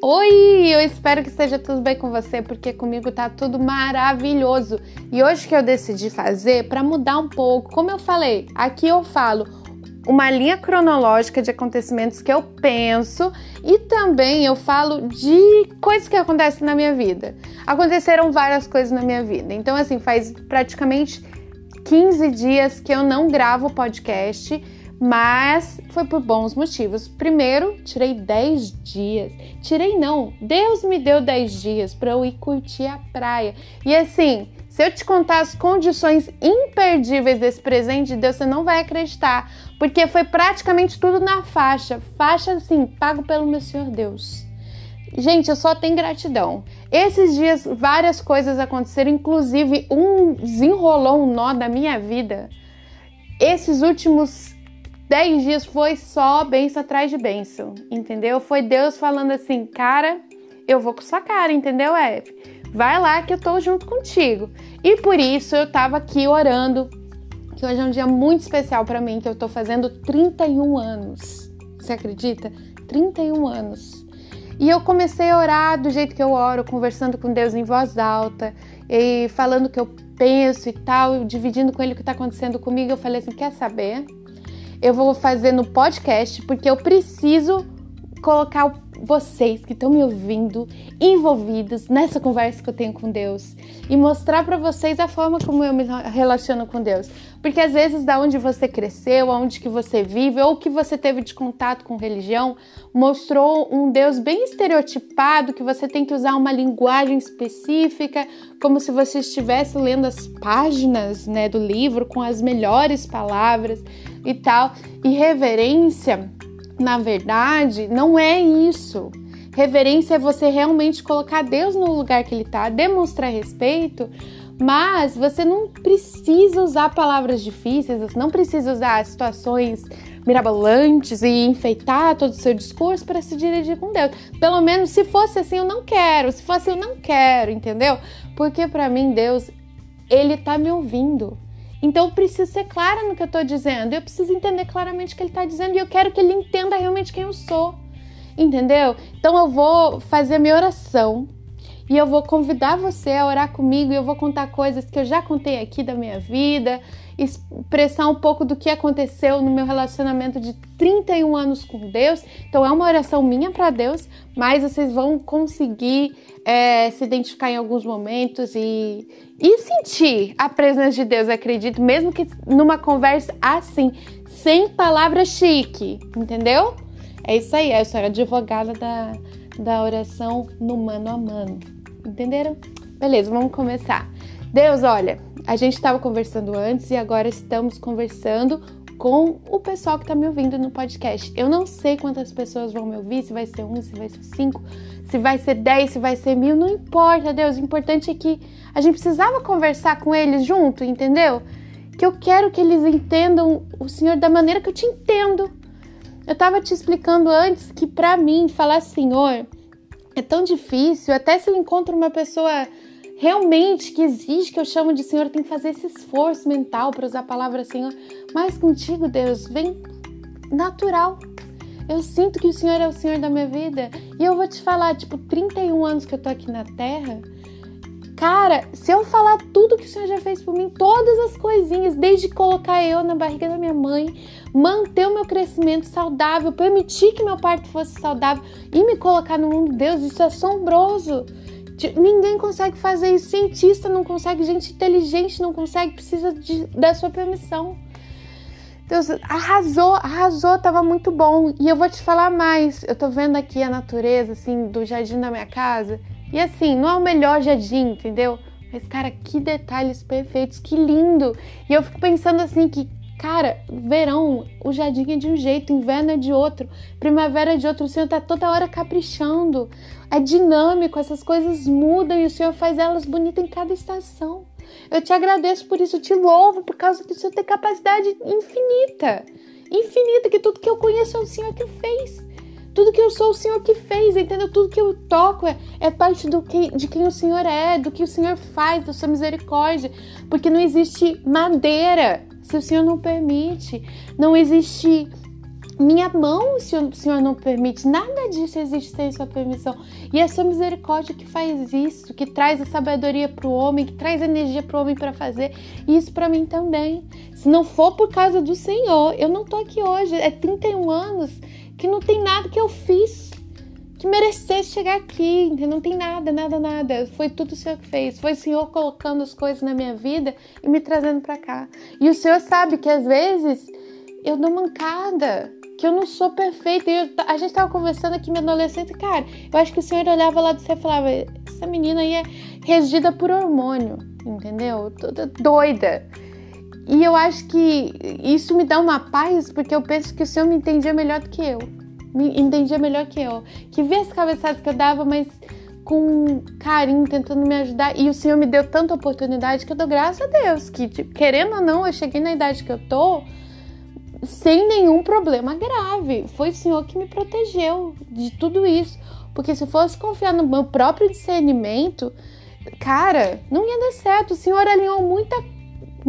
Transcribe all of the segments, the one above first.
Oi, eu espero que esteja tudo bem com você, porque comigo tá tudo maravilhoso. E hoje que eu decidi fazer para mudar um pouco, como eu falei, aqui eu falo uma linha cronológica de acontecimentos que eu penso e também eu falo de coisas que acontecem na minha vida. Aconteceram várias coisas na minha vida. Então assim, faz praticamente 15 dias que eu não gravo podcast mas foi por bons motivos. Primeiro, tirei 10 dias. Tirei não, Deus me deu 10 dias para eu ir curtir a praia. E assim, se eu te contar as condições imperdíveis desse presente de Deus, você não vai acreditar, porque foi praticamente tudo na faixa. Faixa assim, pago pelo meu Senhor Deus. Gente, eu só tenho gratidão. Esses dias várias coisas aconteceram, inclusive um desenrolou um nó da minha vida. Esses últimos Dez dias foi só benção atrás de benção, entendeu? Foi Deus falando assim, cara, eu vou com sua cara, entendeu, Eve? Vai lá que eu tô junto contigo. E por isso eu tava aqui orando, que hoje é um dia muito especial para mim, que eu tô fazendo 31 anos. Você acredita? 31 anos. E eu comecei a orar do jeito que eu oro, conversando com Deus em voz alta e falando o que eu penso e tal, dividindo com ele o que tá acontecendo comigo. Eu falei assim: quer saber? Eu vou fazer no podcast porque eu preciso colocar vocês que estão me ouvindo envolvidos nessa conversa que eu tenho com Deus e mostrar para vocês a forma como eu me relaciono com Deus. Porque às vezes da onde você cresceu, aonde que você vive ou que você teve de contato com religião, mostrou um Deus bem estereotipado que você tem que usar uma linguagem específica, como se você estivesse lendo as páginas, né, do livro com as melhores palavras e tal. E reverência na verdade, não é isso. Reverência é você realmente colocar Deus no lugar que ele está, demonstrar respeito, mas você não precisa usar palavras difíceis, você não precisa usar situações mirabolantes e enfeitar todo o seu discurso para se dirigir com Deus. Pelo menos se fosse assim, eu não quero. Se fosse assim, eu não quero, entendeu? Porque para mim Deus, ele tá me ouvindo. Então eu preciso ser clara no que eu estou dizendo, eu preciso entender claramente o que ele está dizendo e eu quero que ele entenda realmente quem eu sou. Entendeu? Então eu vou fazer a minha oração e eu vou convidar você a orar comigo e eu vou contar coisas que eu já contei aqui da minha vida, expressar um pouco do que aconteceu no meu relacionamento de 31 anos com Deus. Então é uma oração minha para Deus, mas vocês vão conseguir é, se identificar em alguns momentos e, e sentir a presença de Deus, acredito, mesmo que numa conversa assim, sem palavra chique, entendeu? É isso aí, eu sou advogada da, da oração no mano a mano. Entenderam? Beleza, vamos começar. Deus, olha, a gente estava conversando antes e agora estamos conversando com o pessoal que está me ouvindo no podcast. Eu não sei quantas pessoas vão me ouvir, se vai ser um, se vai ser cinco, se vai ser dez, se vai ser mil, não importa, Deus. O importante é que a gente precisava conversar com eles junto, entendeu? Que eu quero que eles entendam o Senhor da maneira que eu te entendo. Eu estava te explicando antes que para mim falar Senhor é tão difícil, até se eu encontro uma pessoa realmente que exige que eu chamo de Senhor, tem que fazer esse esforço mental para usar a palavra Senhor. Mas contigo, Deus, vem natural. Eu sinto que o Senhor é o Senhor da minha vida. E eu vou te falar, tipo, 31 anos que eu tô aqui na Terra. Cara, se eu falar tudo que o Senhor já fez por mim, todas as coisinhas, desde colocar eu na barriga da minha mãe, manter o meu crescimento saudável, permitir que meu parto fosse saudável e me colocar no mundo de Deus, isso é assombroso. Ninguém consegue fazer isso. Cientista não consegue, gente inteligente não consegue, precisa de, da sua permissão. Deus arrasou, arrasou, tava muito bom. E eu vou te falar mais. Eu tô vendo aqui a natureza, assim, do jardim da minha casa. E assim, não é o melhor jardim, entendeu? Mas, cara, que detalhes perfeitos, que lindo! E eu fico pensando assim que Cara, verão, o jardim é de um jeito, inverno é de outro, primavera é de outro. O Senhor tá toda hora caprichando. É dinâmico, essas coisas mudam e o Senhor faz elas bonitas em cada estação. Eu te agradeço por isso, eu te louvo por causa que o Senhor tem capacidade infinita. Infinita, que tudo que eu conheço é o Senhor que fez. Tudo que eu sou, o Senhor que fez, entendeu? Tudo que eu toco é, é parte do que, de quem o Senhor é, do que o Senhor faz, da sua misericórdia. Porque não existe madeira se o Senhor não permite. Não existe minha mão, se o Senhor não permite, nada disso existe sem sua permissão. E é sua misericórdia que faz isso, que traz a sabedoria para o homem, que traz energia para o homem para fazer. E isso para mim também. Se não for por causa do Senhor, eu não tô aqui hoje. É 31 anos que não tem nada que eu fiz que merecesse chegar aqui? Não tem nada, nada, nada. Foi tudo o Senhor que fez. Foi o Senhor colocando as coisas na minha vida e me trazendo para cá. E o Senhor sabe que às vezes eu dou mancada que eu não sou perfeita. Eu, a gente tava conversando aqui, minha adolescente, cara, eu acho que o senhor olhava lá do céu e falava: essa menina aí é regida por hormônio, entendeu? Toda doida. E eu acho que isso me dá uma paz, porque eu penso que o senhor me entendia melhor do que eu. Me entendia melhor que eu. Que vê as cabeçadas que eu dava, mas com carinho, tentando me ajudar. E o Senhor me deu tanta oportunidade que eu dou graças a Deus. Que, querendo ou não, eu cheguei na idade que eu tô sem nenhum problema grave. Foi o Senhor que me protegeu de tudo isso. Porque se fosse confiar no meu próprio discernimento, cara, não ia dar certo. O Senhor alinhou muita,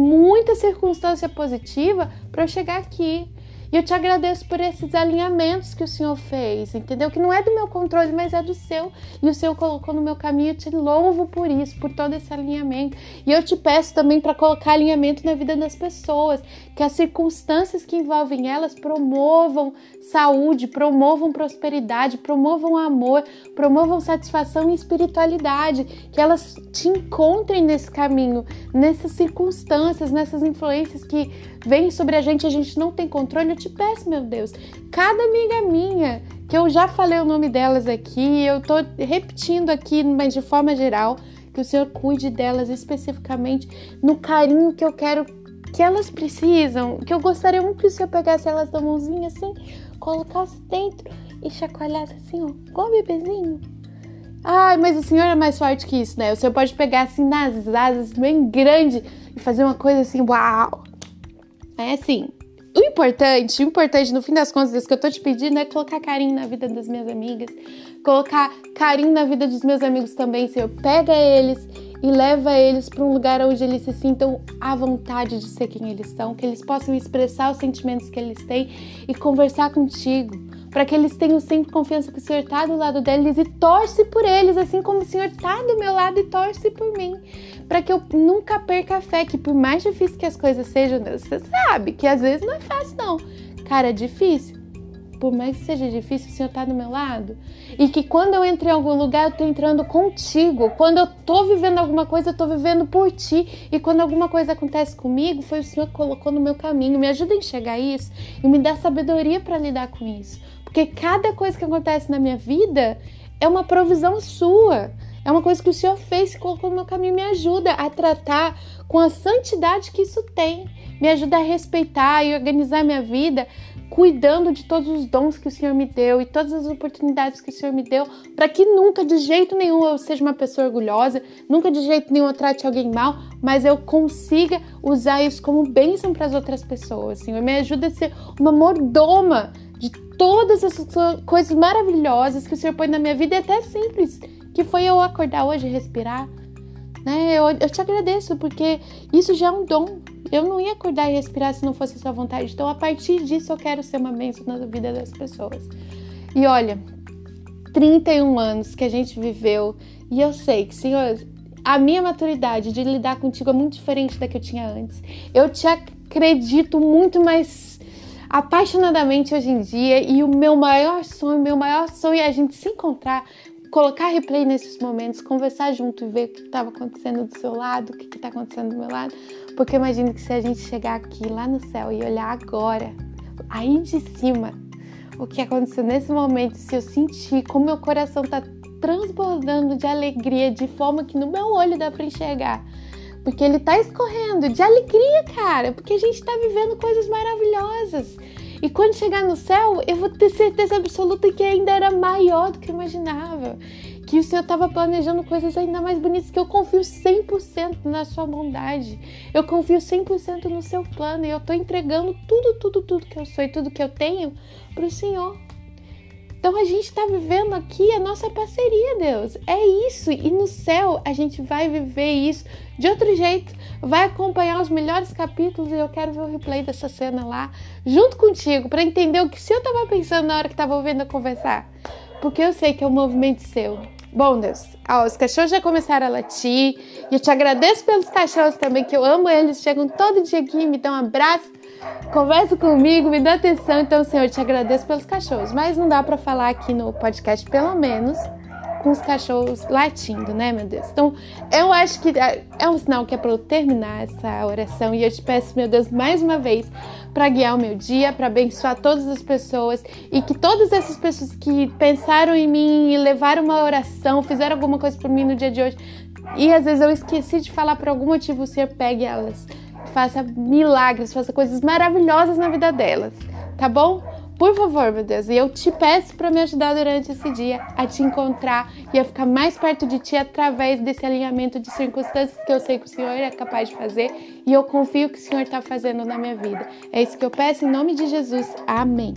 muita circunstância positiva para chegar aqui. E eu te agradeço por esses alinhamentos que o Senhor fez, entendeu? Que não é do meu controle, mas é do seu. E o Senhor colocou no meu caminho. Eu te louvo por isso, por todo esse alinhamento. E eu te peço também para colocar alinhamento na vida das pessoas, que as circunstâncias que envolvem elas promovam saúde, promovam prosperidade, promovam amor, promovam satisfação e espiritualidade, que elas te encontrem nesse caminho, nessas circunstâncias, nessas influências que vêm sobre a gente, a gente não tem controle te peço, meu Deus, cada amiga minha, que eu já falei o nome delas aqui, eu tô repetindo aqui, mas de forma geral, que o Senhor cuide delas especificamente no carinho que eu quero que elas precisam, que eu gostaria muito que o Senhor pegasse elas da mãozinha assim, colocasse dentro e chacoalhasse assim, ó, igual um bebezinho. Ai, mas o Senhor é mais forte que isso, né? O Senhor pode pegar assim nas asas, bem grande, e fazer uma coisa assim, uau! É assim, o importante, o importante no fim das contas, isso que eu tô te pedindo é colocar carinho na vida das minhas amigas, colocar carinho na vida dos meus amigos também, Senhor. Pega eles e leva eles para um lugar onde eles se sintam à vontade de ser quem eles são, que eles possam expressar os sentimentos que eles têm e conversar contigo para que eles tenham sempre confiança que o Senhor está do lado deles e torce por eles, assim como o Senhor está do meu lado e torce por mim, para que eu nunca perca a fé, que por mais difícil que as coisas sejam, você sabe que às vezes não é fácil não. Cara, é difícil. Por mais que seja difícil, o Senhor está do meu lado. E que quando eu entro em algum lugar, eu estou entrando contigo. Quando eu estou vivendo alguma coisa, eu estou vivendo por ti. E quando alguma coisa acontece comigo, foi o Senhor que colocou no meu caminho. Me ajuda a enxergar isso e me dá sabedoria para lidar com isso. Porque cada coisa que acontece na minha vida é uma provisão sua. É uma coisa que o Senhor fez e colocou no meu caminho. Me ajuda a tratar com a santidade que isso tem. Me ajuda a respeitar e organizar minha vida, cuidando de todos os dons que o Senhor me deu e todas as oportunidades que o Senhor me deu, para que nunca, de jeito nenhum, eu seja uma pessoa orgulhosa, nunca de jeito nenhum eu trate alguém mal, mas eu consiga usar isso como bênção para as outras pessoas. Senhor, me ajuda a ser uma mordoma de todas essas coisas maravilhosas que o Senhor põe na minha vida, e até simples, que foi eu acordar hoje e respirar. Né? Eu, eu te agradeço, porque isso já é um dom. Eu não ia acordar e respirar se não fosse a sua vontade. Então, a partir disso, eu quero ser uma bênção na vida das pessoas. E olha, 31 anos que a gente viveu, e eu sei que, Senhor, a minha maturidade de lidar contigo é muito diferente da que eu tinha antes. Eu te acredito muito mais apaixonadamente hoje em dia. E o meu maior sonho, meu maior sonho é a gente se encontrar, colocar replay nesses momentos, conversar junto e ver o que estava acontecendo do seu lado, o que está acontecendo do meu lado, porque imagino que se a gente chegar aqui lá no céu e olhar agora, aí de cima, o que aconteceu nesse momento, se eu sentir como meu coração está transbordando de alegria de forma que no meu olho dá para enxergar porque ele tá escorrendo de alegria, cara, porque a gente tá vivendo coisas maravilhosas. E quando chegar no céu, eu vou ter certeza absoluta que ainda era maior do que eu imaginava. Que o Senhor estava planejando coisas ainda mais bonitas, que eu confio 100% na sua bondade. Eu confio 100% no seu plano e eu tô entregando tudo, tudo, tudo que eu sou e tudo que eu tenho pro Senhor. Então a gente está vivendo aqui a nossa parceria, Deus. É isso. E no céu a gente vai viver isso de outro jeito. Vai acompanhar os melhores capítulos e eu quero ver o replay dessa cena lá junto contigo para entender o que eu estava pensando na hora que estava ouvindo eu conversar. Porque eu sei que é um movimento seu. Bom, Deus, ó, os cachorros já começaram a latir. E eu te agradeço pelos cachorros também, que eu amo eles. Chegam todo dia aqui, me dão um abraço, conversam comigo, me dão atenção. Então, Senhor, eu te agradeço pelos cachorros. Mas não dá para falar aqui no podcast, pelo menos, com os cachorros latindo, né, meu Deus? Então, eu acho que é, é um sinal que é para eu terminar essa oração e eu te peço, meu Deus, mais uma vez, para guiar o meu dia, para abençoar todas as pessoas e que todas essas pessoas que pensaram em mim e levaram uma oração, fizeram alguma coisa por mim no dia de hoje e às vezes eu esqueci de falar por algum motivo, o Senhor pegue elas, faça milagres, faça coisas maravilhosas na vida delas, tá bom? Por favor, meu Deus, e eu te peço para me ajudar durante esse dia a te encontrar e a ficar mais perto de ti através desse alinhamento de circunstâncias que eu sei que o Senhor é capaz de fazer e eu confio que o Senhor está fazendo na minha vida. É isso que eu peço em nome de Jesus. Amém.